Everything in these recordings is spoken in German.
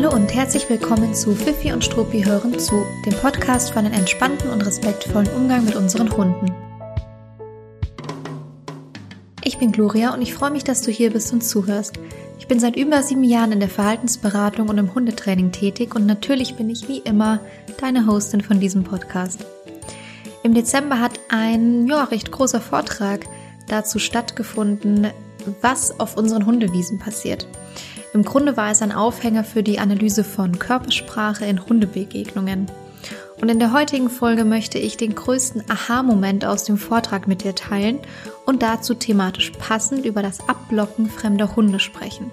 Hallo und herzlich willkommen zu Fifi und Struppi hören zu, dem Podcast für einen entspannten und respektvollen Umgang mit unseren Hunden. Ich bin Gloria und ich freue mich, dass du hier bist und zuhörst. Ich bin seit über sieben Jahren in der Verhaltensberatung und im Hundetraining tätig und natürlich bin ich wie immer deine Hostin von diesem Podcast. Im Dezember hat ein ja, recht großer Vortrag dazu stattgefunden, was auf unseren Hundewiesen passiert. Im Grunde war es ein Aufhänger für die Analyse von Körpersprache in Hundebegegnungen. Und in der heutigen Folge möchte ich den größten Aha-Moment aus dem Vortrag mit dir teilen und dazu thematisch passend über das Abblocken fremder Hunde sprechen.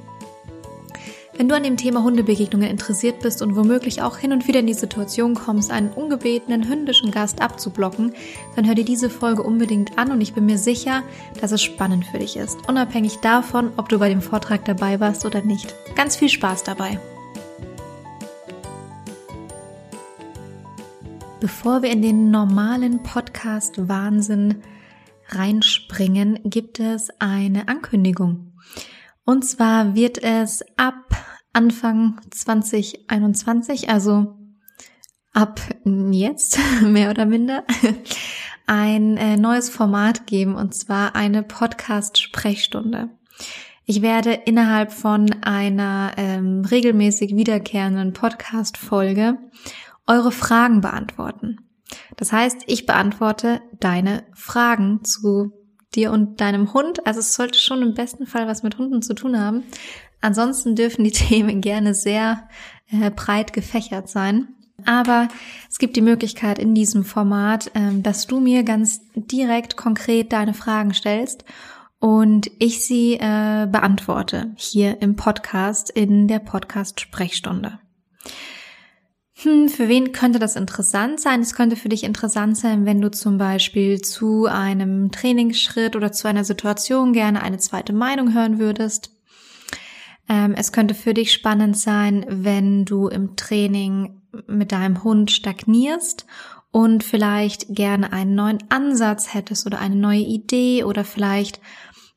Wenn du an dem Thema Hundebegegnungen interessiert bist und womöglich auch hin und wieder in die Situation kommst, einen ungebetenen hündischen Gast abzublocken, dann hör dir diese Folge unbedingt an und ich bin mir sicher, dass es spannend für dich ist, unabhängig davon, ob du bei dem Vortrag dabei warst oder nicht. Ganz viel Spaß dabei! Bevor wir in den normalen Podcast Wahnsinn reinspringen, gibt es eine Ankündigung. Und zwar wird es ab Anfang 2021, also ab jetzt mehr oder minder, ein äh, neues Format geben und zwar eine Podcast-Sprechstunde. Ich werde innerhalb von einer ähm, regelmäßig wiederkehrenden Podcast-Folge eure Fragen beantworten. Das heißt, ich beantworte deine Fragen zu dir und deinem Hund. Also es sollte schon im besten Fall was mit Hunden zu tun haben. Ansonsten dürfen die Themen gerne sehr äh, breit gefächert sein. Aber es gibt die Möglichkeit in diesem Format, äh, dass du mir ganz direkt konkret deine Fragen stellst und ich sie äh, beantworte hier im Podcast in der Podcast-Sprechstunde. Hm, für wen könnte das interessant sein? Es könnte für dich interessant sein, wenn du zum Beispiel zu einem Trainingsschritt oder zu einer Situation gerne eine zweite Meinung hören würdest. Ähm, es könnte für dich spannend sein, wenn du im Training mit deinem Hund stagnierst und vielleicht gerne einen neuen Ansatz hättest oder eine neue Idee oder vielleicht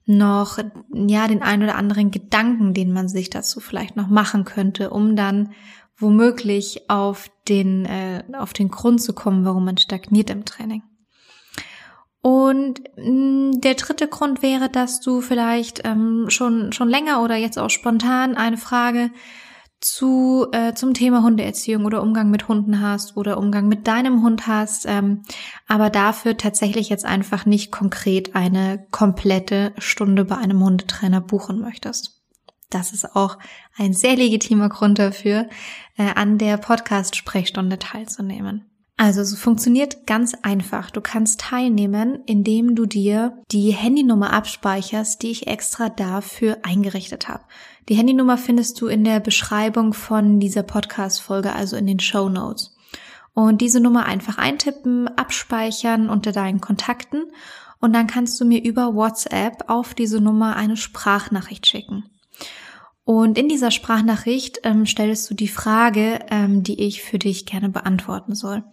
noch, ja, den ein oder anderen Gedanken, den man sich dazu vielleicht noch machen könnte, um dann womöglich auf den, äh, auf den Grund zu kommen, warum man stagniert im Training. Und mh, mm, der dritte Grund wäre, dass du vielleicht ähm, schon, schon länger oder jetzt auch spontan eine Frage zu, äh, zum Thema Hundeerziehung oder Umgang mit Hunden hast oder Umgang mit deinem Hund hast, ähm, aber dafür tatsächlich jetzt einfach nicht konkret eine komplette Stunde bei einem Hundetrainer buchen möchtest. Das ist auch ein sehr legitimer Grund dafür, äh, an der Podcast-Sprechstunde teilzunehmen. Also es funktioniert ganz einfach. Du kannst teilnehmen, indem du dir die Handynummer abspeicherst, die ich extra dafür eingerichtet habe. Die Handynummer findest du in der Beschreibung von dieser Podcast-Folge, also in den Show Notes. Und diese Nummer einfach eintippen, abspeichern unter deinen Kontakten und dann kannst du mir über WhatsApp auf diese Nummer eine Sprachnachricht schicken. Und in dieser Sprachnachricht ähm, stellst du die Frage, ähm, die ich für dich gerne beantworten soll.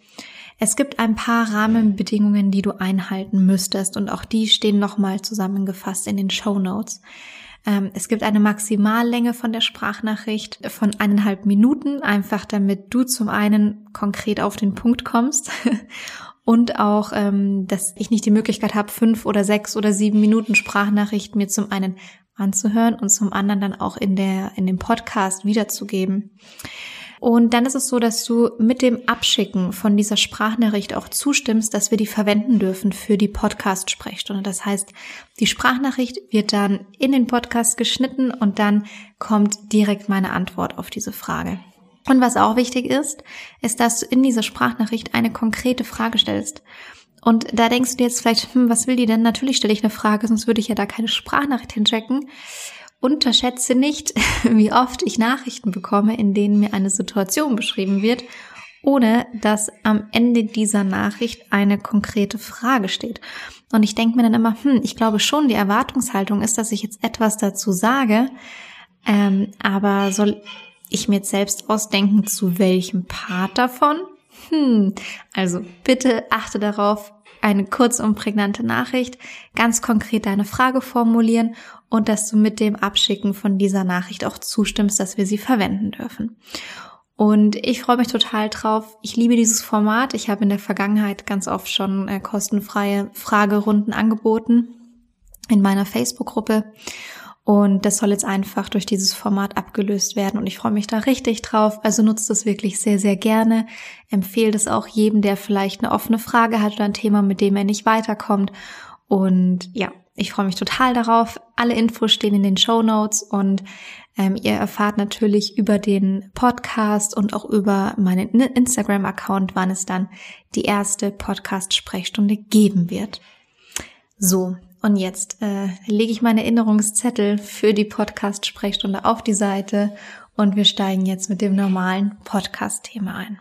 Es gibt ein paar Rahmenbedingungen, die du einhalten müsstest und auch die stehen nochmal zusammengefasst in den Show Notes. Ähm, es gibt eine Maximallänge von der Sprachnachricht von eineinhalb Minuten, einfach damit du zum einen konkret auf den Punkt kommst und auch, ähm, dass ich nicht die Möglichkeit habe, fünf oder sechs oder sieben Minuten Sprachnachricht mir zum einen anzuhören und zum anderen dann auch in der, in dem Podcast wiederzugeben. Und dann ist es so, dass du mit dem Abschicken von dieser Sprachnachricht auch zustimmst, dass wir die verwenden dürfen für die Podcast-Sprechstunde. Das heißt, die Sprachnachricht wird dann in den Podcast geschnitten und dann kommt direkt meine Antwort auf diese Frage. Und was auch wichtig ist, ist, dass du in dieser Sprachnachricht eine konkrete Frage stellst. Und da denkst du dir jetzt vielleicht, hm, was will die denn? Natürlich stelle ich eine Frage, sonst würde ich ja da keine Sprachnachricht hinchecken. Unterschätze nicht, wie oft ich Nachrichten bekomme, in denen mir eine Situation beschrieben wird, ohne dass am Ende dieser Nachricht eine konkrete Frage steht. Und ich denke mir dann immer, hm, ich glaube schon, die Erwartungshaltung ist, dass ich jetzt etwas dazu sage, ähm, aber soll ich mir jetzt selbst ausdenken, zu welchem Part davon? Hm, also bitte achte darauf, eine kurze und prägnante Nachricht, ganz konkret deine Frage formulieren und dass du mit dem Abschicken von dieser Nachricht auch zustimmst, dass wir sie verwenden dürfen. Und ich freue mich total drauf. Ich liebe dieses Format. Ich habe in der Vergangenheit ganz oft schon äh, kostenfreie Fragerunden angeboten in meiner Facebook-Gruppe. Und das soll jetzt einfach durch dieses Format abgelöst werden. Und ich freue mich da richtig drauf. Also nutzt es wirklich sehr, sehr gerne. Empfehle es auch jedem, der vielleicht eine offene Frage hat oder ein Thema, mit dem er nicht weiterkommt. Und ja, ich freue mich total darauf. Alle Infos stehen in den Show Notes und ähm, ihr erfahrt natürlich über den Podcast und auch über meinen Instagram-Account, wann es dann die erste Podcast-Sprechstunde geben wird. So, und jetzt äh, lege ich meine Erinnerungszettel für die Podcast-Sprechstunde auf die Seite und wir steigen jetzt mit dem normalen Podcast-Thema ein.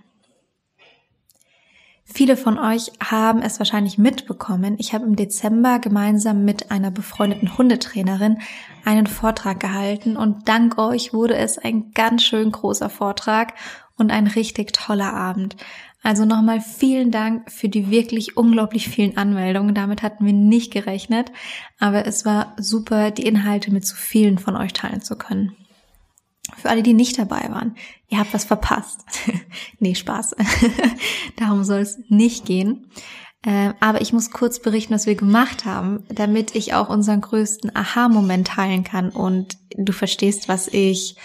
Viele von euch haben es wahrscheinlich mitbekommen. Ich habe im Dezember gemeinsam mit einer befreundeten Hundetrainerin einen Vortrag gehalten und dank euch wurde es ein ganz schön großer Vortrag und ein richtig toller Abend. Also nochmal vielen Dank für die wirklich unglaublich vielen Anmeldungen. Damit hatten wir nicht gerechnet, aber es war super, die Inhalte mit so vielen von euch teilen zu können. Für alle, die nicht dabei waren, ihr habt was verpasst. nee, Spaß. Darum soll es nicht gehen. Äh, aber ich muss kurz berichten, was wir gemacht haben, damit ich auch unseren größten Aha-Moment teilen kann und du verstehst, was ich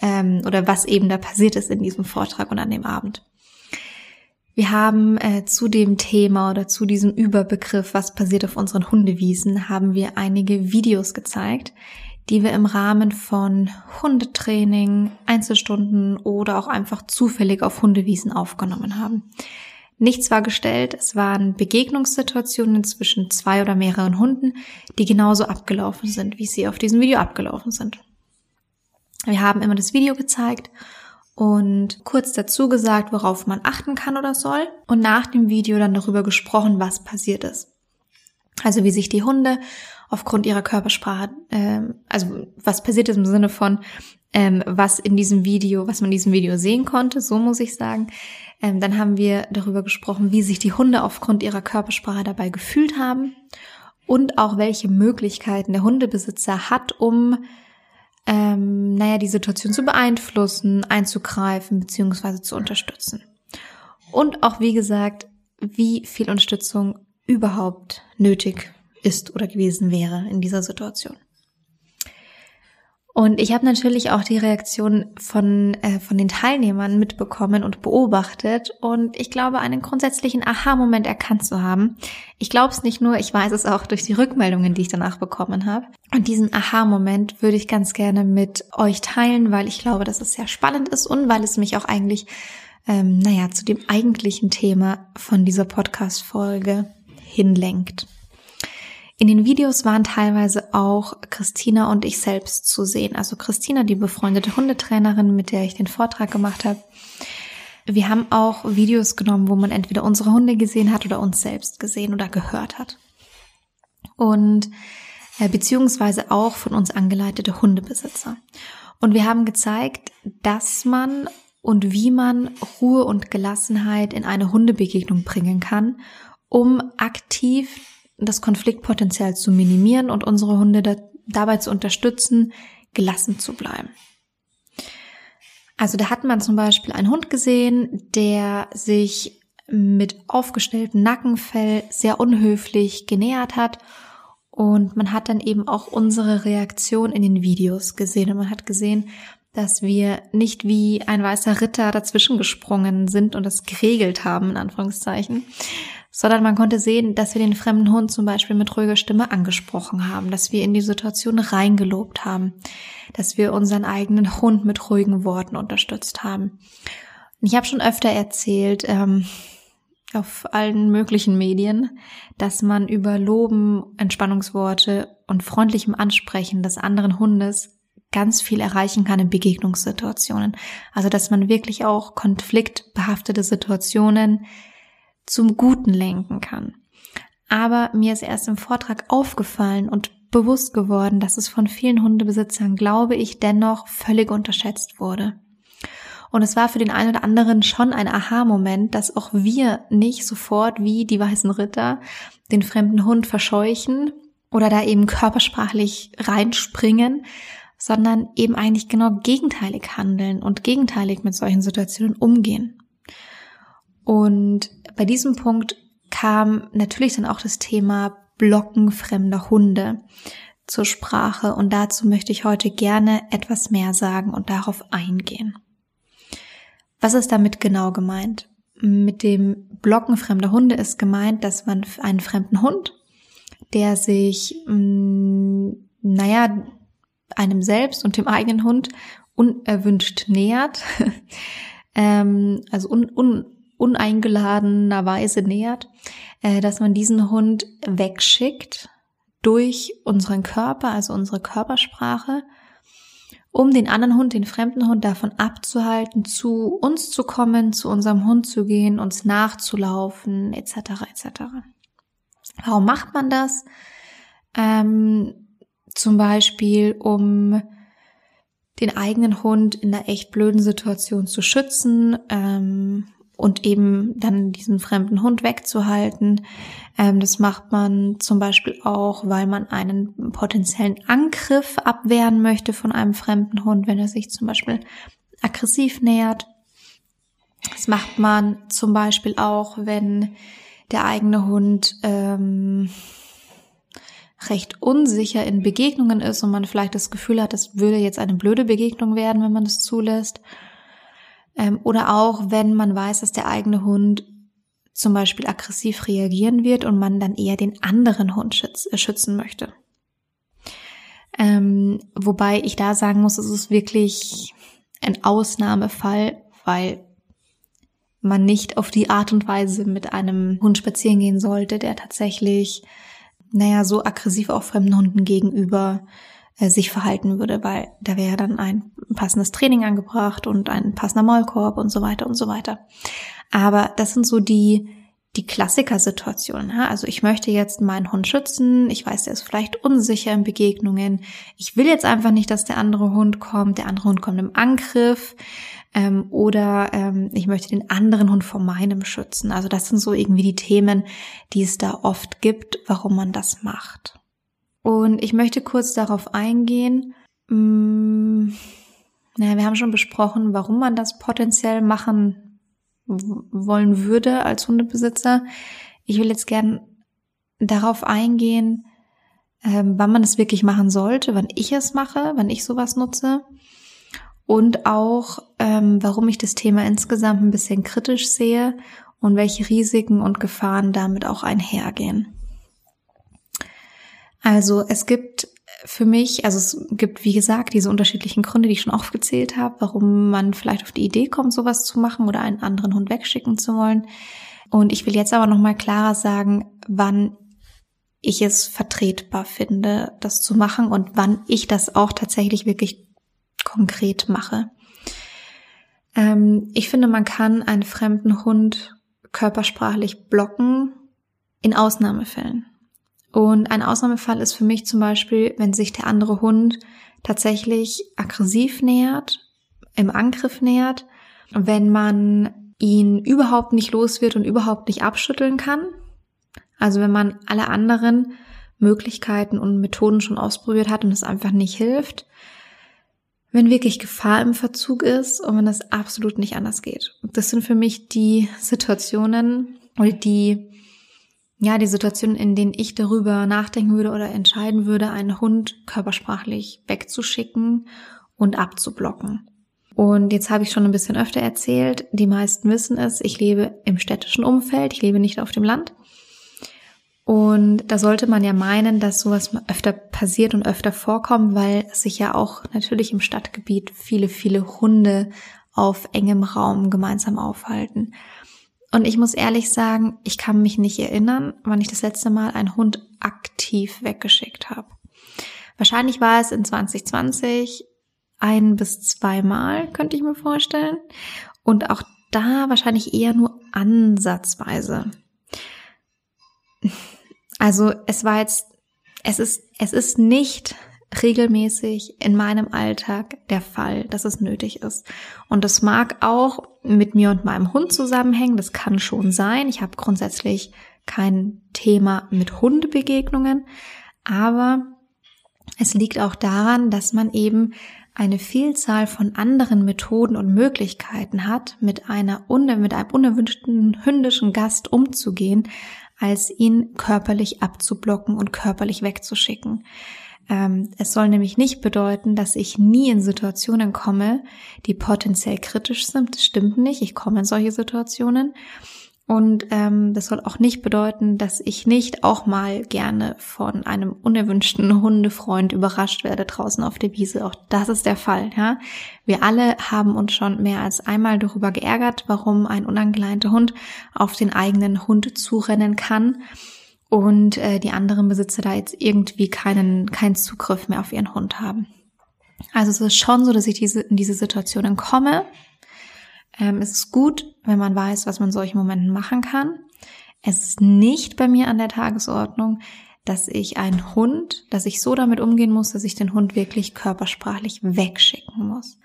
ähm, oder was eben da passiert ist in diesem Vortrag und an dem Abend. Wir haben äh, zu dem Thema oder zu diesem Überbegriff, was passiert auf unseren Hundewiesen, haben wir einige Videos gezeigt, die wir im Rahmen von Hundetraining, Einzelstunden oder auch einfach zufällig auf Hundewiesen aufgenommen haben. Nichts war gestellt, es waren Begegnungssituationen zwischen zwei oder mehreren Hunden, die genauso abgelaufen sind, wie sie auf diesem Video abgelaufen sind. Wir haben immer das Video gezeigt und kurz dazu gesagt, worauf man achten kann oder soll und nach dem Video dann darüber gesprochen, was passiert ist. Also wie sich die Hunde aufgrund ihrer Körpersprache, äh, also was passiert ist im Sinne von, ähm, was in diesem Video, was man in diesem Video sehen konnte, so muss ich sagen. Ähm, dann haben wir darüber gesprochen, wie sich die Hunde aufgrund ihrer Körpersprache dabei gefühlt haben und auch welche Möglichkeiten der Hundebesitzer hat, um ähm, naja, die Situation zu beeinflussen, einzugreifen bzw. zu unterstützen. Und auch, wie gesagt, wie viel Unterstützung überhaupt nötig ist oder gewesen wäre in dieser Situation. Und ich habe natürlich auch die Reaktion von, äh, von den Teilnehmern mitbekommen und beobachtet und ich glaube, einen grundsätzlichen Aha-Moment erkannt zu haben. Ich glaube es nicht nur, ich weiß es auch durch die Rückmeldungen, die ich danach bekommen habe. Und diesen Aha-Moment würde ich ganz gerne mit euch teilen, weil ich glaube, dass es sehr spannend ist und weil es mich auch eigentlich, ähm, naja, zu dem eigentlichen Thema von dieser Podcast-Folge hinlenkt. In den Videos waren teilweise auch Christina und ich selbst zu sehen. Also Christina, die befreundete Hundetrainerin, mit der ich den Vortrag gemacht habe. Wir haben auch Videos genommen, wo man entweder unsere Hunde gesehen hat oder uns selbst gesehen oder gehört hat. Und äh, beziehungsweise auch von uns angeleitete Hundebesitzer. Und wir haben gezeigt, dass man und wie man Ruhe und Gelassenheit in eine Hundebegegnung bringen kann, um aktiv das Konfliktpotenzial zu minimieren und unsere Hunde da, dabei zu unterstützen, gelassen zu bleiben. Also da hat man zum Beispiel einen Hund gesehen, der sich mit aufgestelltem Nackenfell sehr unhöflich genähert hat. Und man hat dann eben auch unsere Reaktion in den Videos gesehen. Und man hat gesehen, dass wir nicht wie ein weißer Ritter dazwischen gesprungen sind und das geregelt haben, in Anführungszeichen, sondern man konnte sehen, dass wir den fremden Hund zum Beispiel mit ruhiger Stimme angesprochen haben, dass wir in die Situation reingelobt haben, dass wir unseren eigenen Hund mit ruhigen Worten unterstützt haben. Und ich habe schon öfter erzählt, ähm, auf allen möglichen Medien, dass man über Loben, Entspannungsworte und freundlichem Ansprechen des anderen Hundes ganz viel erreichen kann in Begegnungssituationen. Also dass man wirklich auch konfliktbehaftete Situationen zum Guten lenken kann. Aber mir ist erst im Vortrag aufgefallen und bewusst geworden, dass es von vielen Hundebesitzern, glaube ich, dennoch völlig unterschätzt wurde. Und es war für den einen oder anderen schon ein Aha-Moment, dass auch wir nicht sofort wie die weißen Ritter den fremden Hund verscheuchen oder da eben körpersprachlich reinspringen, sondern eben eigentlich genau gegenteilig handeln und gegenteilig mit solchen Situationen umgehen. Und bei diesem Punkt kam natürlich dann auch das Thema Blocken fremder Hunde zur Sprache und dazu möchte ich heute gerne etwas mehr sagen und darauf eingehen. Was ist damit genau gemeint? Mit dem Blocken fremder Hunde ist gemeint, dass man einen fremden Hund, der sich, mh, mm, naja, einem selbst und dem eigenen Hund unerwünscht nähert, ähm, also un, un, uneingeladenerweise nähert, äh, dass man diesen Hund wegschickt durch unseren Körper, also unsere Körpersprache, um den anderen Hund, den fremden Hund davon abzuhalten, zu uns zu kommen, zu unserem Hund zu gehen, uns nachzulaufen, etc. etc. Warum macht man das? Ähm, zum Beispiel, um den eigenen Hund in einer echt blöden Situation zu schützen, ähm, und eben dann diesen fremden Hund wegzuhalten. Ähm, das macht man zum Beispiel auch, weil man einen potenziellen Angriff abwehren möchte von einem fremden Hund, wenn er sich zum Beispiel aggressiv nähert. Das macht man zum Beispiel auch, wenn der eigene Hund ähm, recht unsicher in Begegnungen ist und man vielleicht das Gefühl hat, das würde jetzt eine blöde Begegnung werden, wenn man das zulässt. Ähm, oder auch, wenn man weiß, dass der eigene Hund zum Beispiel aggressiv reagieren wird und man dann eher den anderen Hund schütz, äh, schützen möchte. Ähm, wobei ich da sagen muss, es ist wirklich ein Ausnahmefall, weil man nicht auf die Art und Weise mit einem Hund spazieren gehen sollte, der tatsächlich, naja, so aggressiv auch fremden Hunden gegenüber äh, sich verhalten würde, weil da wäre dann ein passendes Training angebracht und ein passender Maulkorb und so weiter und so weiter. Aber das sind so die die Klassikersituationen. Also ich möchte jetzt meinen Hund schützen. Ich weiß, der ist vielleicht unsicher in Begegnungen. Ich will jetzt einfach nicht, dass der andere Hund kommt. Der andere Hund kommt im Angriff. Ähm, oder ähm, ich möchte den anderen Hund vor meinem schützen. Also das sind so irgendwie die Themen, die es da oft gibt, warum man das macht. Und ich möchte kurz darauf eingehen. Mh, mm, naja, wir haben schon besprochen, warum man das potenziell machen wollen würde als Hundebesitzer. Ich will jetzt gern darauf eingehen, ähm, wann man es wirklich machen sollte, wann ich es mache, wann ich sowas nutze und auch, ähm, warum ich das Thema insgesamt ein bisschen kritisch sehe und welche Risiken und Gefahren damit auch einhergehen. Also es gibt für mich, also es gibt, wie gesagt, diese unterschiedlichen Gründe, die ich schon aufgezählt habe, warum man vielleicht auf die Idee kommt, sowas zu machen oder einen anderen Hund wegschicken zu wollen. Und ich will jetzt aber nochmal klarer sagen, wann ich es vertretbar finde, das zu machen und wann ich das auch tatsächlich wirklich konkret mache. Ähm, ich finde, man kann einen fremden Hund körpersprachlich blocken in Ausnahmefällen. Und ein Ausnahmefall ist für mich zum Beispiel, wenn sich der andere Hund tatsächlich aggressiv nähert, im Angriff nähert, wenn man ihn überhaupt nicht los wird und überhaupt nicht abschütteln kann. Also wenn man alle anderen Möglichkeiten und Methoden schon ausprobiert hat und es einfach nicht hilft. Wenn wirklich Gefahr im Verzug ist und wenn das absolut nicht anders geht. Das sind für mich die Situationen oder die ja, die Situation, in denen ich darüber nachdenken würde oder entscheiden würde, einen Hund körpersprachlich wegzuschicken und abzublocken. Und jetzt habe ich schon ein bisschen öfter erzählt, die meisten wissen es, ich lebe im städtischen Umfeld, ich lebe nicht auf dem Land. Und da sollte man ja meinen, dass sowas öfter passiert und öfter vorkommt, weil sich ja auch natürlich im Stadtgebiet viele, viele Hunde auf engem Raum gemeinsam aufhalten. Und ich muss ehrlich sagen, ich kann mich nicht erinnern, wann ich das letzte Mal einen Hund aktiv weggeschickt habe. Wahrscheinlich war es in 2020 ein bis zweimal, könnte ich mir vorstellen. Und auch da wahrscheinlich eher nur ansatzweise. Also es war jetzt, es ist, es ist nicht regelmäßig in meinem Alltag der Fall, dass es nötig ist. Und das mag auch mit mir und meinem Hund zusammenhängen. Das kann schon sein. Ich habe grundsätzlich kein Thema mit Hundebegegnungen, aber es liegt auch daran, dass man eben eine Vielzahl von anderen Methoden und Möglichkeiten hat, mit einer mit einem unerwünschten hündischen Gast umzugehen, als ihn körperlich abzublocken und körperlich wegzuschicken. Ähm, es soll nämlich nicht bedeuten, dass ich nie in Situationen komme, die potenziell kritisch sind. Das stimmt nicht. Ich komme in solche Situationen. Und ähm, das soll auch nicht bedeuten, dass ich nicht auch mal gerne von einem unerwünschten Hundefreund überrascht werde draußen auf der Wiese. Auch das ist der Fall. Ja? Wir alle haben uns schon mehr als einmal darüber geärgert, warum ein unangeleinter Hund auf den eigenen Hund zurennen kann und äh, die anderen Besitzer da jetzt irgendwie keinen keinen Zugriff mehr auf ihren Hund haben. Also es ist schon so, dass ich diese, in diese Situationen komme ähm, es ist gut, wenn man weiß, was man in solchen Momenten machen kann. Es ist nicht bei mir an der Tagesordnung, dass ich einen Hund, dass ich so damit umgehen muss, dass ich den Hund wirklich körpersprachlich wegschicken muss.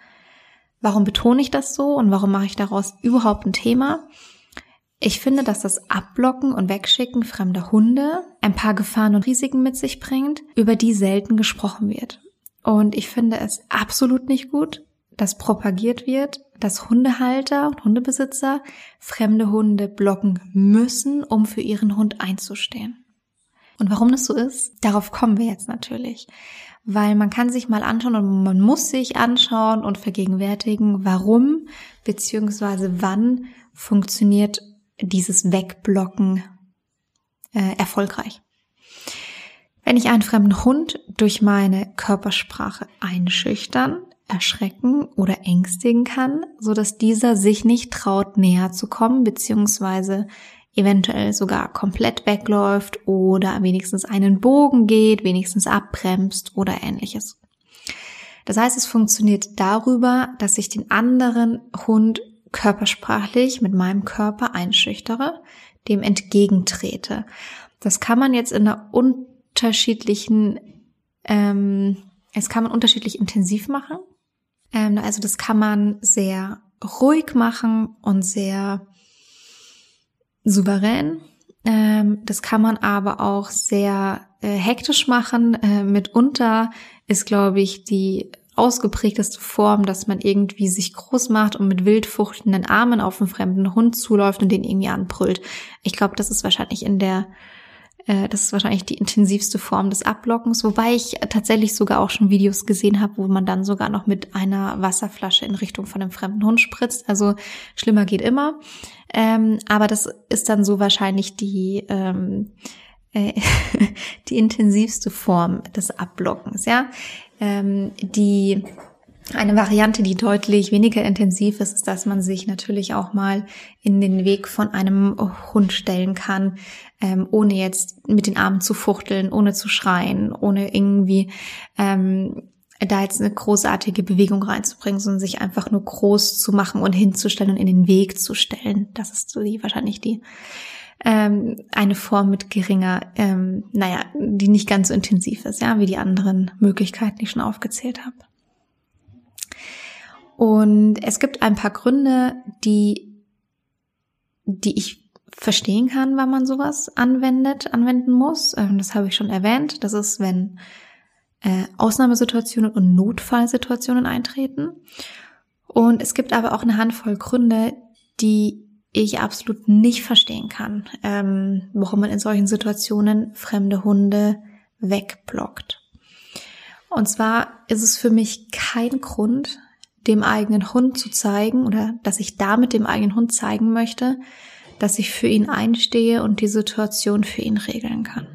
Warum betone ich das so und warum mache ich daraus überhaupt ein Thema? Ich finde, dass das Abblocken und Wegschicken fremder Hunde ein paar Gefahren und Risiken mit sich bringt, über die selten gesprochen wird. Und ich finde es absolut nicht gut, dass propagiert wird, dass Hundehalter und Hundebesitzer fremde Hunde blocken müssen, um für ihren Hund einzustehen. Und warum das so ist, darauf kommen wir jetzt natürlich. Weil man kann sich mal anschauen und man muss sich anschauen und vergegenwärtigen, warum bzw. wann funktioniert dieses Wegblocken äh, erfolgreich. Wenn ich einen fremden Hund durch meine Körpersprache einschüchtern, erschrecken oder ängstigen kann, so dass dieser sich nicht traut, näher zu kommen, beziehungsweise eventuell sogar komplett wegläuft oder wenigstens einen Bogen geht, wenigstens abbremst oder ähnliches. Das heißt, es funktioniert darüber, dass ich den anderen Hund körpersprachlich mit meinem Körper einschüchtere, dem entgegentrete. Das kann man jetzt in einer unterschiedlichen, ähm, es kann man unterschiedlich intensiv machen. Ähm, also das kann man sehr ruhig machen und sehr souverän. Ähm, das kann man aber auch sehr äh, hektisch machen. Äh, mitunter ist, glaube ich, die ausgeprägteste Form, dass man irgendwie sich groß macht und mit wild Armen auf einen fremden Hund zuläuft und den irgendwie anbrüllt. Ich glaube, das ist wahrscheinlich in der äh, das ist wahrscheinlich die intensivste Form des Ablockens, wobei ich tatsächlich sogar auch schon Videos gesehen habe, wo man dann sogar noch mit einer Wasserflasche in Richtung von einem fremden Hund spritzt. Also schlimmer geht immer. Ähm, aber das ist dann so wahrscheinlich die ähm, äh, die intensivste Form des Ablockens, ja. Ähm, die eine Variante, die deutlich weniger intensiv ist, ist, dass man sich natürlich auch mal in den Weg von einem Hund stellen kann, ähm, ohne jetzt mit den Armen zu fuchteln, ohne zu schreien, ohne irgendwie ähm, da jetzt eine großartige Bewegung reinzubringen, sondern sich einfach nur groß zu machen und hinzustellen und in den Weg zu stellen. Das ist so die wahrscheinlich die ähm, eine Form mit geringer, ähm, naja, die nicht ganz so intensiv ist, ja, wie die anderen Möglichkeiten, die ich schon aufgezählt habe. Und es gibt ein paar Gründe, die, die ich verstehen kann, wann man sowas anwendet, anwenden muss. Ähm, das habe ich schon erwähnt. Das ist, wenn äh, Ausnahmesituationen und Notfallsituationen eintreten. Und es gibt aber auch eine Handvoll Gründe, die ich absolut nicht verstehen kann, ähm, warum man in solchen Situationen fremde Hunde wegblockt. Und zwar ist es für mich kein Grund, dem eigenen Hund zu zeigen oder dass ich damit dem eigenen Hund zeigen möchte, dass ich für ihn einstehe und die Situation für ihn regeln kann.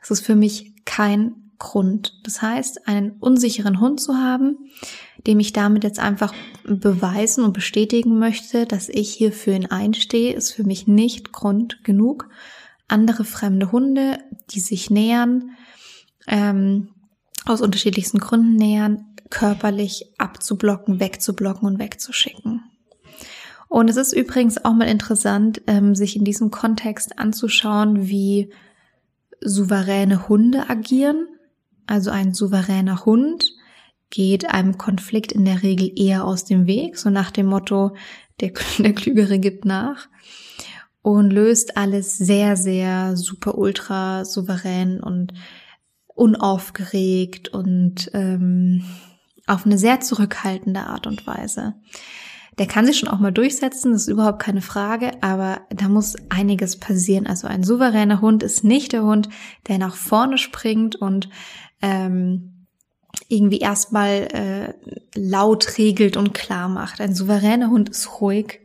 Das ist für mich kein Grund. Das heißt, einen unsicheren Hund zu haben, dem ich damit jetzt einfach beweisen und bestätigen möchte, dass ich hier für ihn einstehe, ist für mich nicht Grund genug. Andere fremde Hunde, die sich nähern, ähm, aus unterschiedlichsten Gründen nähern, körperlich abzublocken, wegzublocken und wegzuschicken. Und es ist übrigens auch mal interessant, ähm, sich in diesem Kontext anzuschauen, wie souveräne Hunde agieren. Also ein souveräner Hund geht einem Konflikt in der Regel eher aus dem Weg, so nach dem Motto, der, der Klügere gibt nach und löst alles sehr, sehr super ultra souverän und unaufgeregt und ähm, auf eine sehr zurückhaltende Art und Weise. Der kann sich schon auch mal durchsetzen, das ist überhaupt keine Frage, aber da muss einiges passieren. Also ein souveräner Hund ist nicht der Hund, der nach vorne springt und ähm, irgendwie erstmal äh, laut regelt und klar macht. Ein souveräner Hund ist ruhig,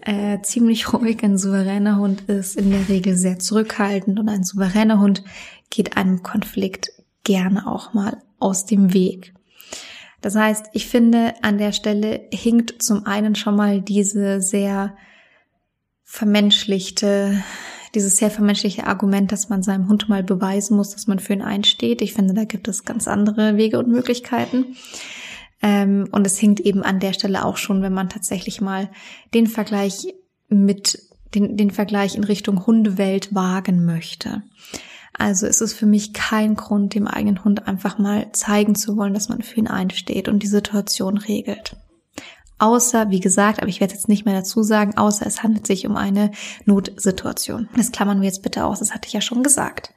äh, ziemlich ruhig. Ein souveräner Hund ist in der Regel sehr zurückhaltend und ein souveräner Hund geht einem Konflikt gerne auch mal aus dem Weg. Das heißt, ich finde, an der Stelle hinkt zum einen schon mal diese sehr vermenschlichte, dieses sehr vermenschliche Argument, dass man seinem Hund mal beweisen muss, dass man für ihn einsteht. Ich finde, da gibt es ganz andere Wege und Möglichkeiten. Ähm, und es hinkt eben an der Stelle auch schon, wenn man tatsächlich mal den Vergleich mit den, den Vergleich in Richtung Hundewelt wagen möchte. Also ist es für mich kein Grund, dem eigenen Hund einfach mal zeigen zu wollen, dass man für ihn einsteht und die Situation regelt. Außer, wie gesagt, aber ich werde jetzt nicht mehr dazu sagen, außer es handelt sich um eine Notsituation. Das klammern wir jetzt bitte aus, das hatte ich ja schon gesagt.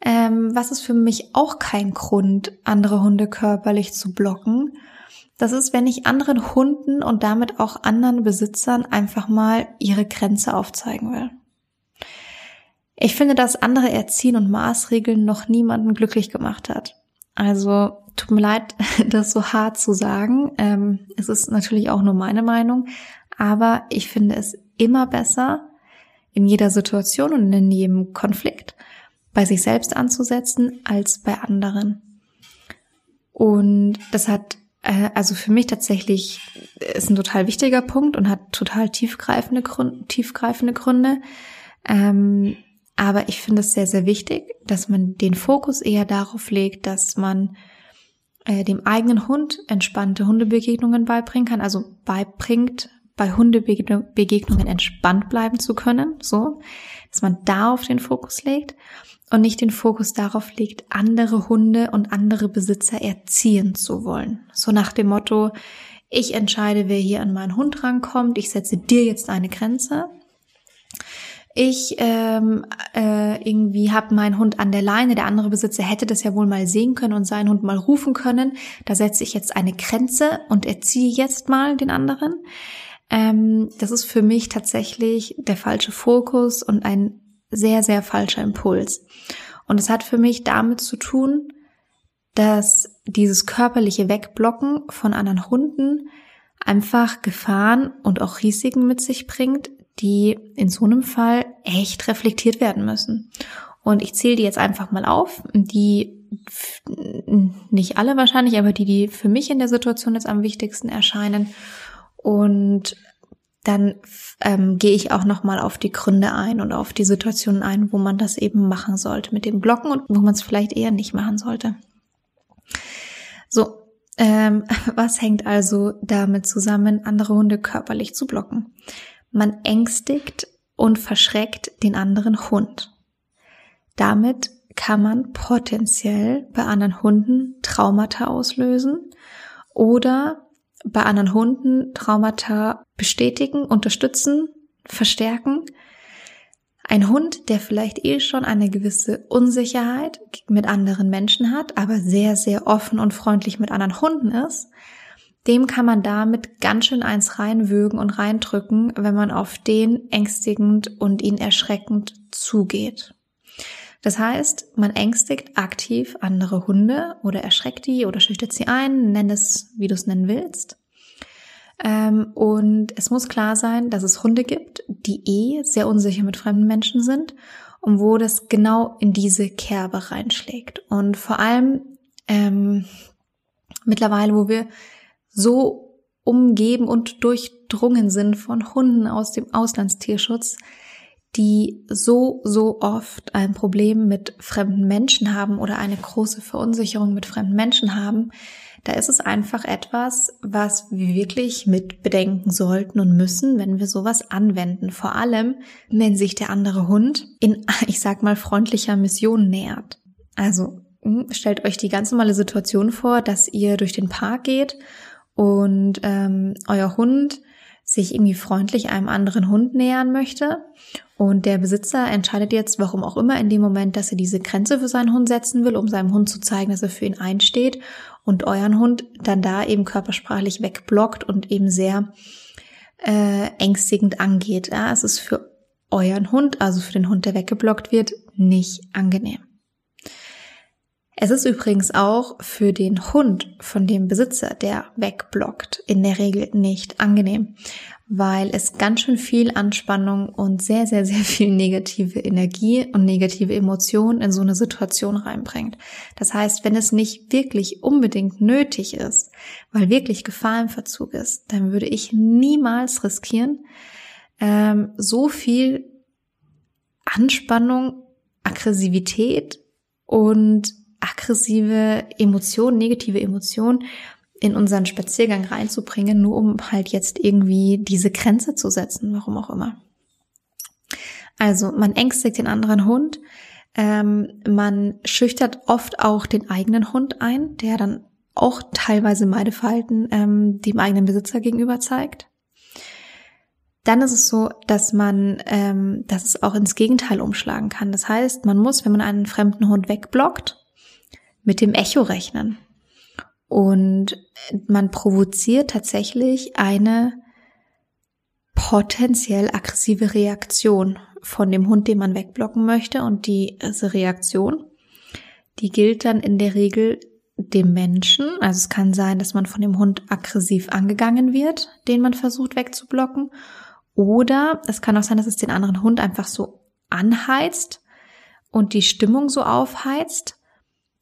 Ähm, was ist für mich auch kein Grund, andere Hunde körperlich zu blocken? Das ist, wenn ich anderen Hunden und damit auch anderen Besitzern einfach mal ihre Grenze aufzeigen will. Ich finde, dass andere Erziehen und Maßregeln noch niemanden glücklich gemacht hat. Also tut mir leid, das so hart zu sagen. Ähm, es ist natürlich auch nur meine Meinung, aber ich finde es immer besser, in jeder Situation und in jedem Konflikt bei sich selbst anzusetzen als bei anderen. Und das hat äh, also für mich tatsächlich ist ein total wichtiger Punkt und hat total tiefgreifende Gründe. Tiefgreifende Gründe. Ähm, aber ich finde es sehr, sehr wichtig, dass man den Fokus eher darauf legt, dass man äh, dem eigenen Hund entspannte Hundebegegnungen beibringen kann, also beibringt, bei Hundebegegnungen entspannt bleiben zu können, so, dass man darauf den Fokus legt und nicht den Fokus darauf legt, andere Hunde und andere Besitzer erziehen zu wollen. So nach dem Motto, ich entscheide, wer hier an meinen Hund rankommt, ich setze dir jetzt eine Grenze. Ich ähm, äh, irgendwie habe meinen Hund an der Leine, der andere Besitzer hätte das ja wohl mal sehen können und seinen Hund mal rufen können. Da setze ich jetzt eine Grenze und erziehe jetzt mal den anderen. Ähm, das ist für mich tatsächlich der falsche Fokus und ein sehr, sehr falscher Impuls. Und es hat für mich damit zu tun, dass dieses körperliche Wegblocken von anderen Hunden einfach Gefahren und auch Risiken mit sich bringt, die in so einem Fall echt reflektiert werden müssen. Und ich zähle die jetzt einfach mal auf, die nicht alle wahrscheinlich, aber die, die für mich in der Situation jetzt am wichtigsten erscheinen. Und dann ähm, gehe ich auch nochmal auf die Gründe ein und auf die Situationen ein, wo man das eben machen sollte mit dem Blocken und wo man es vielleicht eher nicht machen sollte. So, ähm, was hängt also damit zusammen, andere Hunde körperlich zu blocken? Man ängstigt und verschreckt den anderen Hund. Damit kann man potenziell bei anderen Hunden Traumata auslösen oder bei anderen Hunden Traumata bestätigen, unterstützen, verstärken. Ein Hund, der vielleicht eh schon eine gewisse Unsicherheit mit anderen Menschen hat, aber sehr, sehr offen und freundlich mit anderen Hunden ist, dem kann man damit ganz schön eins reinwürgen und reindrücken, wenn man auf den ängstigend und ihn erschreckend zugeht. Das heißt, man ängstigt aktiv andere Hunde oder erschreckt die oder schüchtert sie ein, nenn es, wie du es nennen willst. Ähm, und es muss klar sein, dass es Hunde gibt, die eh sehr unsicher mit fremden Menschen sind und wo das genau in diese Kerbe reinschlägt. Und vor allem ähm, mittlerweile, wo wir so umgeben und durchdrungen sind von Hunden aus dem Auslandstierschutz, die so, so oft ein Problem mit fremden Menschen haben oder eine große Verunsicherung mit fremden Menschen haben, da ist es einfach etwas, was wir wirklich mit bedenken sollten und müssen, wenn wir sowas anwenden. Vor allem, wenn sich der andere Hund in, ich sag mal, freundlicher Mission nähert. Also hm, stellt euch die ganz normale Situation vor, dass ihr durch den Park geht und ähm, euer Hund sich irgendwie freundlich einem anderen Hund nähern möchte. Und der Besitzer entscheidet jetzt, warum auch immer, in dem Moment, dass er diese Grenze für seinen Hund setzen will, um seinem Hund zu zeigen, dass er für ihn einsteht und euren Hund dann da eben körpersprachlich wegblockt und eben sehr äh, ängstigend angeht. Ja, es ist für euren Hund, also für den Hund, der weggeblockt wird, nicht angenehm. Es ist übrigens auch für den Hund von dem Besitzer, der wegblockt, in der Regel nicht angenehm, weil es ganz schön viel Anspannung und sehr, sehr, sehr viel negative Energie und negative Emotionen in so eine Situation reinbringt. Das heißt, wenn es nicht wirklich unbedingt nötig ist, weil wirklich Gefahr im Verzug ist, dann würde ich niemals riskieren, ähm, so viel Anspannung, Aggressivität und aggressive Emotionen, negative Emotionen in unseren Spaziergang reinzubringen, nur um halt jetzt irgendwie diese Grenze zu setzen, warum auch immer. Also man ängstigt den anderen Hund, ähm, man schüchtert oft auch den eigenen Hund ein, der dann auch teilweise Meideverhalten ähm, dem eigenen Besitzer gegenüber zeigt. Dann ist es so, dass man, ähm, dass es auch ins Gegenteil umschlagen kann. Das heißt, man muss, wenn man einen fremden Hund wegblockt, mit dem Echo rechnen. Und man provoziert tatsächlich eine potenziell aggressive Reaktion von dem Hund, den man wegblocken möchte. Und diese Reaktion, die gilt dann in der Regel dem Menschen. Also es kann sein, dass man von dem Hund aggressiv angegangen wird, den man versucht wegzublocken. Oder es kann auch sein, dass es den anderen Hund einfach so anheizt und die Stimmung so aufheizt,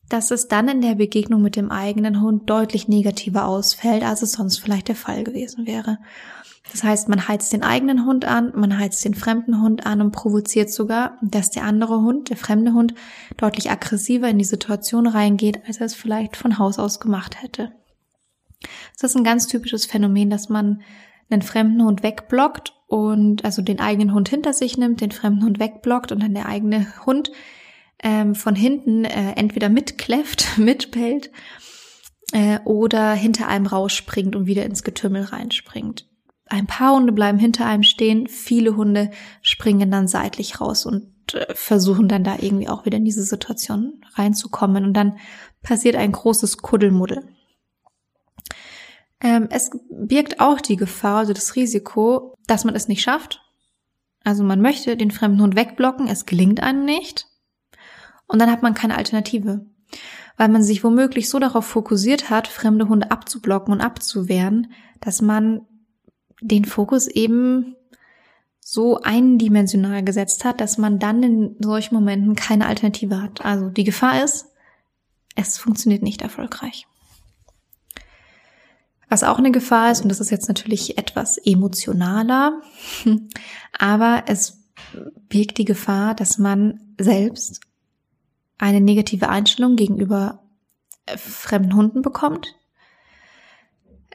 dass es dann in der Begegnung mit dem eigenen Hund deutlich negativer ausfällt, als es sonst vielleicht der Fall gewesen wäre. Das heißt, man heizt den eigenen Hund an, man heizt den fremden Hund an und provoziert sogar, dass der andere Hund, der fremde Hund, deutlich aggressiver in die Situation reingeht, als er es vielleicht von Haus aus gemacht hätte. Das ist ein ganz typisches Phänomen, dass man einen fremden Hund wegblockt und also den eigenen Hund hinter sich nimmt, den fremden Hund wegblockt und dann der eigene Hund ähm, von hinten äh, entweder mitkläfft, mitbellt äh, oder hinter einem rausspringt und wieder ins Getümmel reinspringt. Ein paar Hunde bleiben hinter einem stehen, viele Hunde springen dann seitlich raus und äh, versuchen dann da irgendwie auch wieder in diese Situation reinzukommen und dann passiert ein großes Kuddelmuddel. Ähm, es birgt auch die Gefahr, also das Risiko, dass man es nicht schafft. Also man möchte den fremden Hund wegblocken, es gelingt einem nicht. Und dann hat man keine Alternative. Weil man sich womöglich so darauf fokussiert hat, fremde Hunde abzublocken und abzuwehren, dass man den Fokus eben so eindimensional gesetzt hat, dass man dann in solchen Momenten keine Alternative hat. Also die Gefahr ist, es funktioniert nicht erfolgreich. Was auch eine Gefahr ist, und das ist jetzt natürlich etwas emotionaler, aber es birgt die Gefahr, dass man selbst eine negative Einstellung gegenüber äh, fremden Hunden bekommt,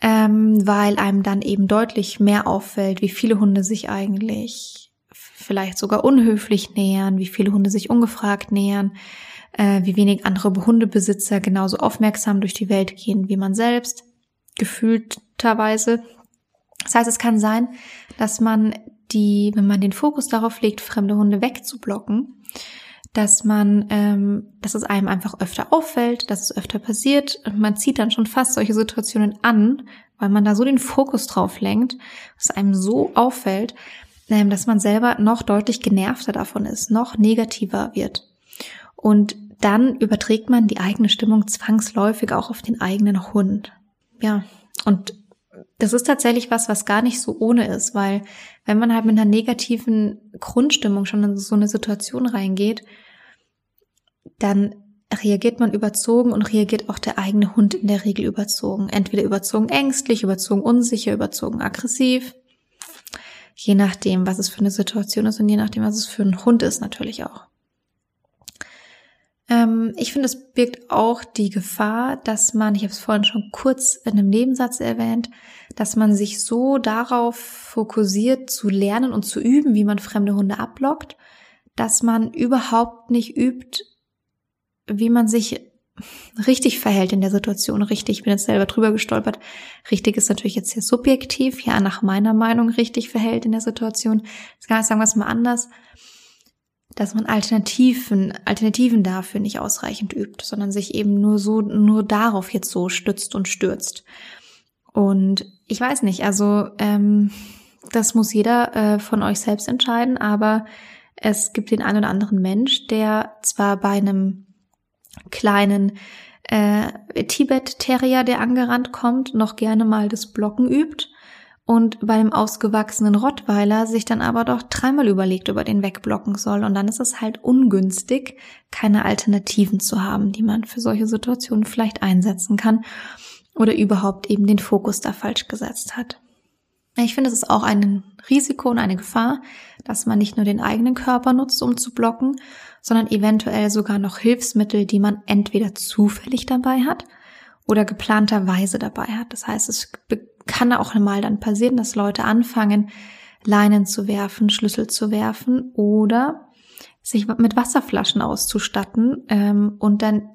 ähm, weil einem dann eben deutlich mehr auffällt, wie viele Hunde sich eigentlich vielleicht sogar unhöflich nähern, wie viele Hunde sich ungefragt nähern, äh, wie wenig andere Hundebesitzer genauso aufmerksam durch die Welt gehen wie man selbst, gefühlterweise. Das heißt, es kann sein, dass man die, wenn man den Fokus darauf legt, fremde Hunde wegzublocken, dass man, ähm, dass es einem einfach öfter auffällt, dass es öfter passiert. Und man zieht dann schon fast solche Situationen an, weil man da so den Fokus drauf lenkt, dass einem so auffällt, ähm, dass man selber noch deutlich genervter davon ist, noch negativer wird. Und dann überträgt man die eigene Stimmung zwangsläufig auch auf den eigenen Hund. Ja, und das ist tatsächlich was, was gar nicht so ohne ist, weil wenn man halt mit einer negativen Grundstimmung schon in so eine Situation reingeht, dann reagiert man überzogen und reagiert auch der eigene Hund in der Regel überzogen. Entweder überzogen ängstlich, überzogen unsicher, überzogen aggressiv. Je nachdem, was es für eine Situation ist und je nachdem, was es für ein Hund ist natürlich auch. Ähm, ich finde, es birgt auch die Gefahr, dass man, ich habe es vorhin schon kurz in einem Nebensatz erwähnt, dass man sich so darauf fokussiert zu lernen und zu üben, wie man fremde Hunde ablockt, dass man überhaupt nicht übt, wie man sich richtig verhält in der Situation. Richtig, ich bin jetzt selber drüber gestolpert. Richtig ist natürlich jetzt sehr subjektiv, ja, nach meiner Meinung richtig verhält in der Situation. Jetzt sagen wir es mal anders, dass man Alternativen, Alternativen dafür nicht ausreichend übt, sondern sich eben nur so, nur darauf jetzt so stützt und stürzt. Und ich weiß nicht, also ähm, das muss jeder äh, von euch selbst entscheiden, aber es gibt den einen oder anderen Mensch, der zwar bei einem kleinen äh, Tibet-Terrier, der angerannt kommt, noch gerne mal das Blocken übt und bei einem ausgewachsenen Rottweiler sich dann aber doch dreimal überlegt, ob er den wegblocken soll. Und dann ist es halt ungünstig, keine Alternativen zu haben, die man für solche Situationen vielleicht einsetzen kann oder überhaupt eben den Fokus da falsch gesetzt hat. Ich finde, es ist auch ein Risiko und eine Gefahr, dass man nicht nur den eigenen Körper nutzt, um zu blocken, sondern eventuell sogar noch Hilfsmittel, die man entweder zufällig dabei hat oder geplanterweise dabei hat. Das heißt, es kann auch mal dann passieren, dass Leute anfangen, Leinen zu werfen, Schlüssel zu werfen oder sich mit Wasserflaschen auszustatten ähm, und dann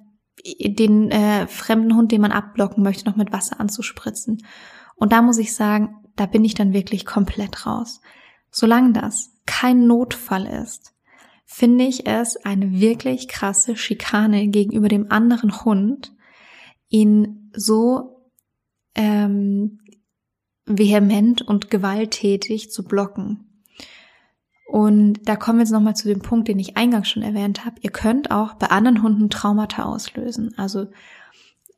den äh, fremden Hund, den man abblocken möchte, noch mit Wasser anzuspritzen. Und da muss ich sagen, da bin ich dann wirklich komplett raus. Solange das kein Notfall ist, finde ich es eine wirklich krasse Schikane gegenüber dem anderen Hund, ihn so ähm, vehement und gewalttätig zu blocken. Und da kommen wir jetzt nochmal zu dem Punkt, den ich eingangs schon erwähnt habe. Ihr könnt auch bei anderen Hunden Traumata auslösen. Also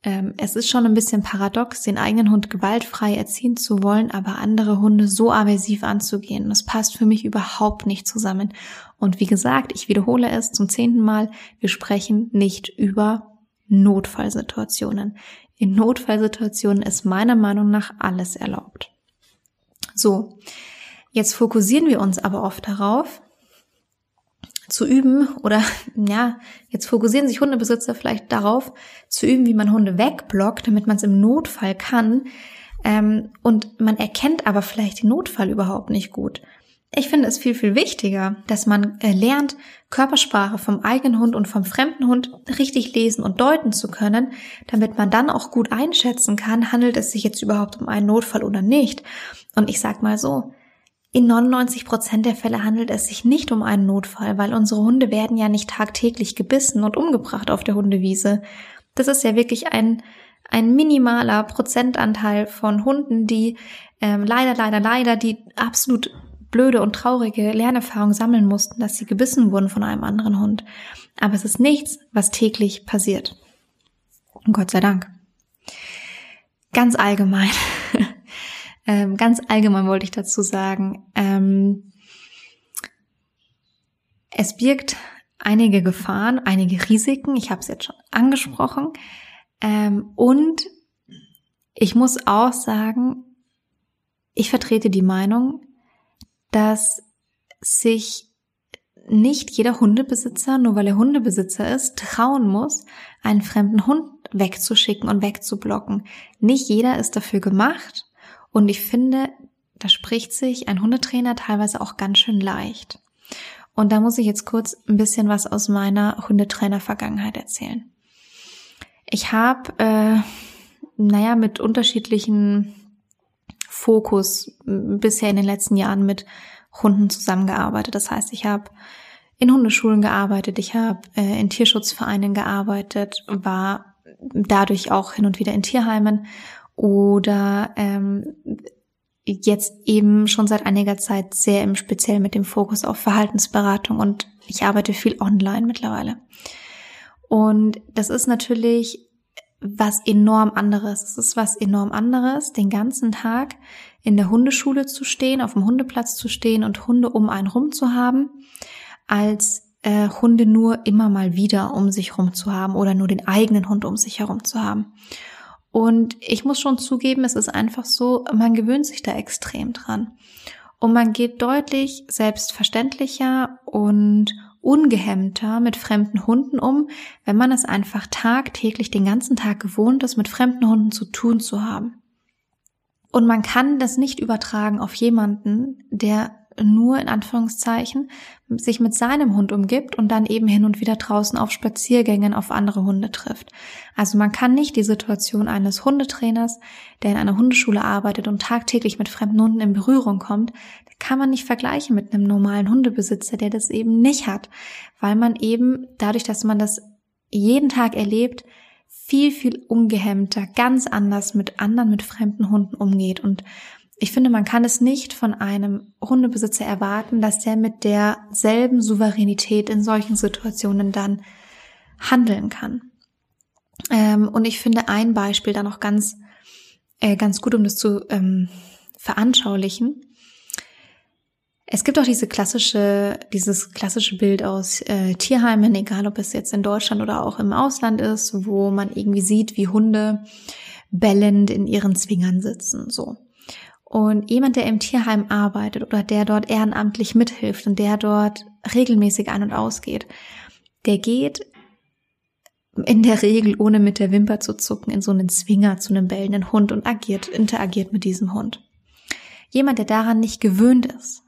ähm, es ist schon ein bisschen paradox, den eigenen Hund gewaltfrei erziehen zu wollen, aber andere Hunde so aversiv anzugehen. Das passt für mich überhaupt nicht zusammen. Und wie gesagt, ich wiederhole es zum zehnten Mal, wir sprechen nicht über Notfallsituationen. In Notfallsituationen ist meiner Meinung nach alles erlaubt. So, jetzt fokussieren wir uns aber oft darauf, zu üben oder ja, jetzt fokussieren sich Hundebesitzer vielleicht darauf, zu üben, wie man Hunde wegblockt, damit man es im Notfall kann. Ähm, und man erkennt aber vielleicht den Notfall überhaupt nicht gut. Ich finde es viel, viel wichtiger, dass man äh, lernt, Körpersprache vom eigenen Hund und vom fremden Hund richtig lesen und deuten zu können, damit man dann auch gut einschätzen kann, handelt es sich jetzt überhaupt um einen Notfall oder nicht. Und ich sag mal so, in 99 Prozent der Fälle handelt es sich nicht um einen Notfall, weil unsere Hunde werden ja nicht tagtäglich gebissen und umgebracht auf der Hundewiese. Das ist ja wirklich ein, ein minimaler Prozentanteil von Hunden, die ähm, leider, leider, leider die absolut blöde und traurige Lernerfahrung sammeln mussten, dass sie gebissen wurden von einem anderen Hund. Aber es ist nichts, was täglich passiert. Und Gott sei Dank. Ganz allgemein, ähm, ganz allgemein wollte ich dazu sagen, ähm, es birgt einige Gefahren, einige Risiken. Ich habe es jetzt schon angesprochen. Ähm, und ich muss auch sagen, ich vertrete die Meinung, dass sich nicht jeder Hundebesitzer, nur weil er Hundebesitzer ist, trauen muss, einen fremden Hund wegzuschicken und wegzublocken. Nicht jeder ist dafür gemacht und ich finde, da spricht sich ein Hundetrainer teilweise auch ganz schön leicht. Und da muss ich jetzt kurz ein bisschen was aus meiner Hundetrainer-Vergangenheit erzählen. Ich habe, äh, naja, mit unterschiedlichen Fokus bisher in den letzten Jahren mit Hunden zusammengearbeitet. Das heißt, ich habe in Hundeschulen gearbeitet, ich habe äh, in Tierschutzvereinen gearbeitet, war dadurch auch hin und wieder in Tierheimen oder ähm, jetzt eben schon seit einiger Zeit sehr im Speziell mit dem Fokus auf Verhaltensberatung und ich arbeite viel online mittlerweile. Und das ist natürlich was enorm anderes. Es ist was enorm anderes, den ganzen Tag in der Hundeschule zu stehen, auf dem Hundeplatz zu stehen und Hunde um einen rum zu haben, als äh, Hunde nur immer mal wieder um sich rum zu haben oder nur den eigenen Hund um sich herum zu haben. Und ich muss schon zugeben, es ist einfach so, man gewöhnt sich da extrem dran. Und man geht deutlich selbstverständlicher und ungehemmter mit fremden Hunden um, wenn man es einfach tagtäglich den ganzen Tag gewohnt ist, mit fremden Hunden zu tun zu haben. Und man kann das nicht übertragen auf jemanden, der nur in Anführungszeichen sich mit seinem Hund umgibt und dann eben hin und wieder draußen auf Spaziergängen auf andere Hunde trifft. Also man kann nicht die Situation eines Hundetrainers, der in einer Hundeschule arbeitet und tagtäglich mit fremden Hunden in Berührung kommt, kann man nicht vergleichen mit einem normalen Hundebesitzer, der das eben nicht hat, weil man eben dadurch, dass man das jeden Tag erlebt, viel, viel ungehemmter, ganz anders mit anderen, mit fremden Hunden umgeht und ich finde, man kann es nicht von einem Hundebesitzer erwarten, dass der mit derselben Souveränität in solchen Situationen dann handeln kann. Ähm, und ich finde ein Beispiel da noch ganz, äh, ganz gut, um das zu ähm, veranschaulichen. Es gibt auch diese klassische, dieses klassische Bild aus äh, Tierheimen, egal ob es jetzt in Deutschland oder auch im Ausland ist, wo man irgendwie sieht, wie Hunde bellend in ihren Zwingern sitzen, so. Und jemand, der im Tierheim arbeitet oder der dort ehrenamtlich mithilft und der dort regelmäßig ein- und ausgeht, der geht in der Regel, ohne mit der Wimper zu zucken, in so einen Zwinger zu einem bellenden Hund und agiert, interagiert mit diesem Hund. Jemand, der daran nicht gewöhnt ist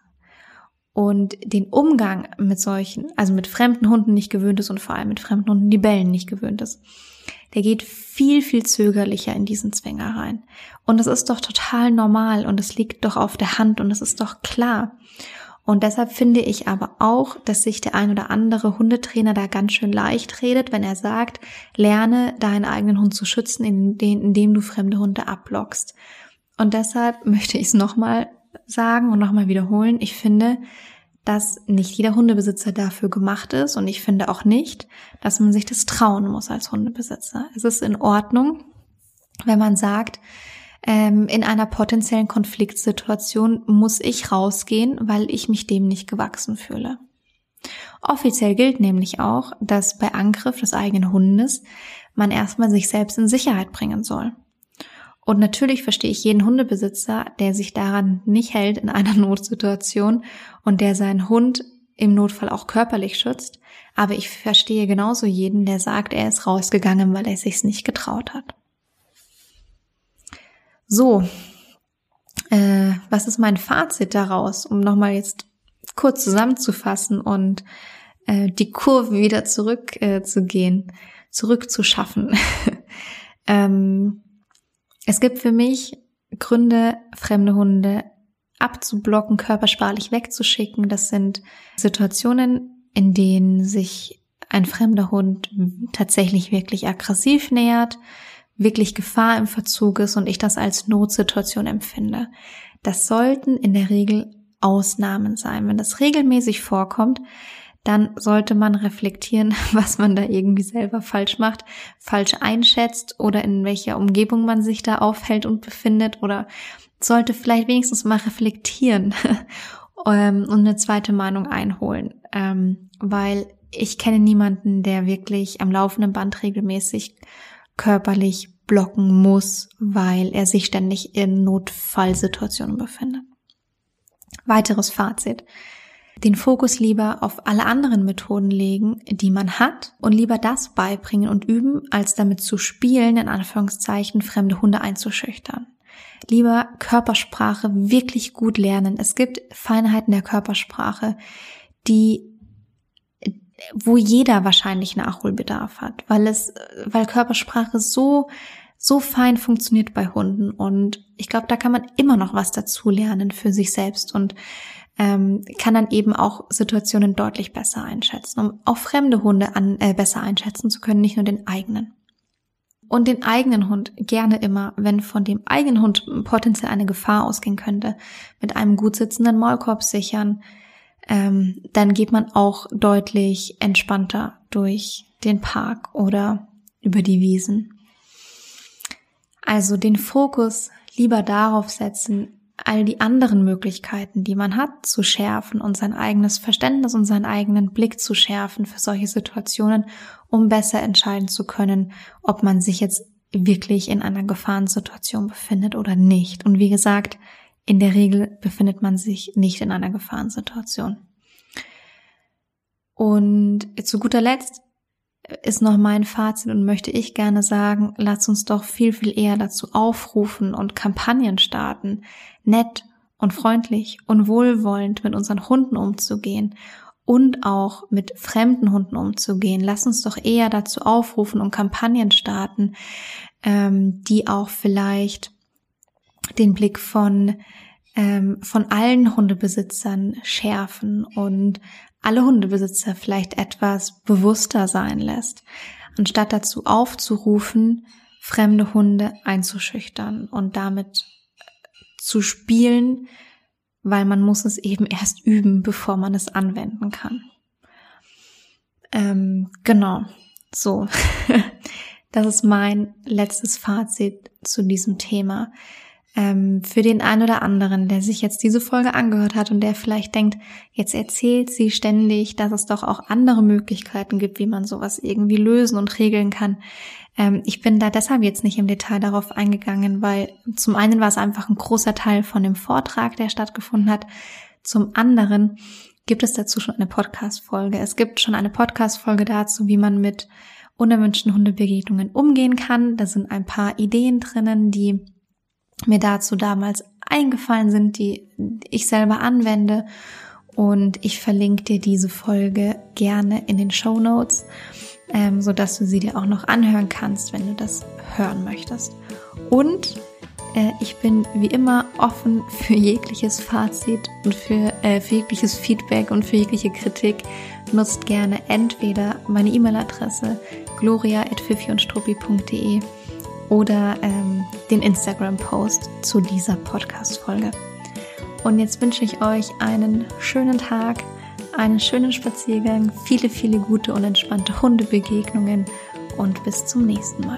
und den Umgang mit solchen, also mit fremden Hunden nicht gewöhnt ist und vor allem mit fremden Hunden, die bellen, nicht gewöhnt ist, der geht viel, viel zögerlicher in diesen Zwänger rein. Und das ist doch total normal und es liegt doch auf der Hand und es ist doch klar. Und deshalb finde ich aber auch, dass sich der ein oder andere Hundetrainer da ganz schön leicht redet, wenn er sagt, lerne deinen eigenen Hund zu schützen, indem du fremde Hunde abblockst. Und deshalb möchte ich es nochmal sagen und nochmal wiederholen. Ich finde, dass nicht jeder Hundebesitzer dafür gemacht ist und ich finde auch nicht, dass man sich das trauen muss als Hundebesitzer. Es ist in Ordnung, wenn man sagt, ähm, in einer potenziellen Konfliktsituation muss ich rausgehen, weil ich mich dem nicht gewachsen fühle. Offiziell gilt nämlich auch, dass bei Angriff des eigenen Hundes man erstmal sich selbst in Sicherheit bringen soll. Und natürlich verstehe ich jeden Hundebesitzer, der sich daran nicht hält in einer Notsituation und der seinen Hund im Notfall auch körperlich schützt. Aber ich verstehe genauso jeden, der sagt, er ist rausgegangen, weil er sich's nicht getraut hat. So, äh, was ist mein Fazit daraus, um nochmal jetzt kurz zusammenzufassen und äh, die Kurve wieder zurück äh, zurückzuschaffen. ähm, es gibt für mich Gründe, fremde Hunde abzublocken, körpersprachlich wegzuschicken. Das sind Situationen, in denen sich ein fremder Hund tatsächlich wirklich aggressiv nähert, wirklich Gefahr im Verzug ist und ich das als Notsituation empfinde. Das sollten in der Regel Ausnahmen sein. Wenn das regelmäßig vorkommt, dann sollte man reflektieren, was man da irgendwie selber falsch macht, falsch einschätzt oder in welcher Umgebung man sich da aufhält und befindet oder sollte vielleicht wenigstens mal reflektieren ähm, und eine zweite Meinung einholen, ähm, weil ich kenne niemanden, der wirklich am laufenden Band regelmäßig körperlich blocken muss, weil er sich ständig in Notfallsituationen befindet. Weiteres Fazit den Fokus lieber auf alle anderen Methoden legen, die man hat und lieber das beibringen und üben, als damit zu spielen, in Anführungszeichen, fremde Hunde einzuschüchtern. Lieber Körpersprache wirklich gut lernen. Es gibt Feinheiten der Körpersprache, die wo jeder wahrscheinlich Nachholbedarf hat, weil es, weil Körpersprache so, so fein funktioniert bei Hunden und ich glaube, da kann man immer noch was dazu lernen für sich selbst und ähm, kann dann eben auch Situationen deutlich besser einschätzen, um auch fremde Hunde an, äh, besser einschätzen zu können, nicht nur den eigenen. Und den eigenen Hund gerne immer, wenn von dem eigenen Hund potenziell eine Gefahr ausgehen könnte, mit einem gut sitzenden Maulkorb sichern, ähm, dann geht man auch deutlich entspannter durch den Park oder über die Wiesen. Also den Fokus lieber darauf setzen, all die anderen Möglichkeiten, die man hat, zu schärfen und sein eigenes Verständnis und seinen eigenen Blick zu schärfen für solche Situationen, um besser entscheiden zu können, ob man sich jetzt wirklich in einer Gefahrensituation befindet oder nicht. Und wie gesagt, in der Regel befindet man sich nicht in einer Gefahrensituation. Und zu guter Letzt ist noch mein Fazit und möchte ich gerne sagen, lass uns doch viel, viel eher dazu aufrufen und Kampagnen starten, nett und freundlich und wohlwollend mit unseren Hunden umzugehen und auch mit fremden Hunden umzugehen. Lass uns doch eher dazu aufrufen und Kampagnen starten, ähm, die auch vielleicht den Blick von ähm, von allen Hundebesitzern schärfen und alle Hundebesitzer vielleicht etwas bewusster sein lässt, anstatt dazu aufzurufen, fremde Hunde einzuschüchtern und damit zu spielen, weil man muss es eben erst üben, bevor man es anwenden kann. Ähm, genau, so. das ist mein letztes Fazit zu diesem Thema. Ähm, für den einen oder anderen, der sich jetzt diese Folge angehört hat und der vielleicht denkt, jetzt erzählt sie ständig, dass es doch auch andere Möglichkeiten gibt, wie man sowas irgendwie lösen und regeln kann. Ähm, ich bin da deshalb jetzt nicht im Detail darauf eingegangen, weil zum einen war es einfach ein großer Teil von dem Vortrag, der stattgefunden hat. Zum anderen gibt es dazu schon eine Podcast-Folge. Es gibt schon eine Podcast-Folge dazu, wie man mit unerwünschten Hundebegegnungen umgehen kann. Da sind ein paar Ideen drinnen, die mir dazu damals eingefallen sind, die ich selber anwende. Und ich verlinke dir diese Folge gerne in den Show Notes ähm, so dass du sie dir auch noch anhören kannst, wenn du das hören möchtest. Und äh, ich bin wie immer offen für jegliches Fazit und für, äh, für jegliches Feedback und für jegliche Kritik. Nutzt gerne entweder meine E-Mail-Adresse gloria.fifiundstruppi.de oder ähm, den Instagram-Post zu dieser Podcast-Folge. Und jetzt wünsche ich euch einen schönen Tag einen schönen Spaziergang, viele, viele gute und entspannte Hundebegegnungen und bis zum nächsten Mal.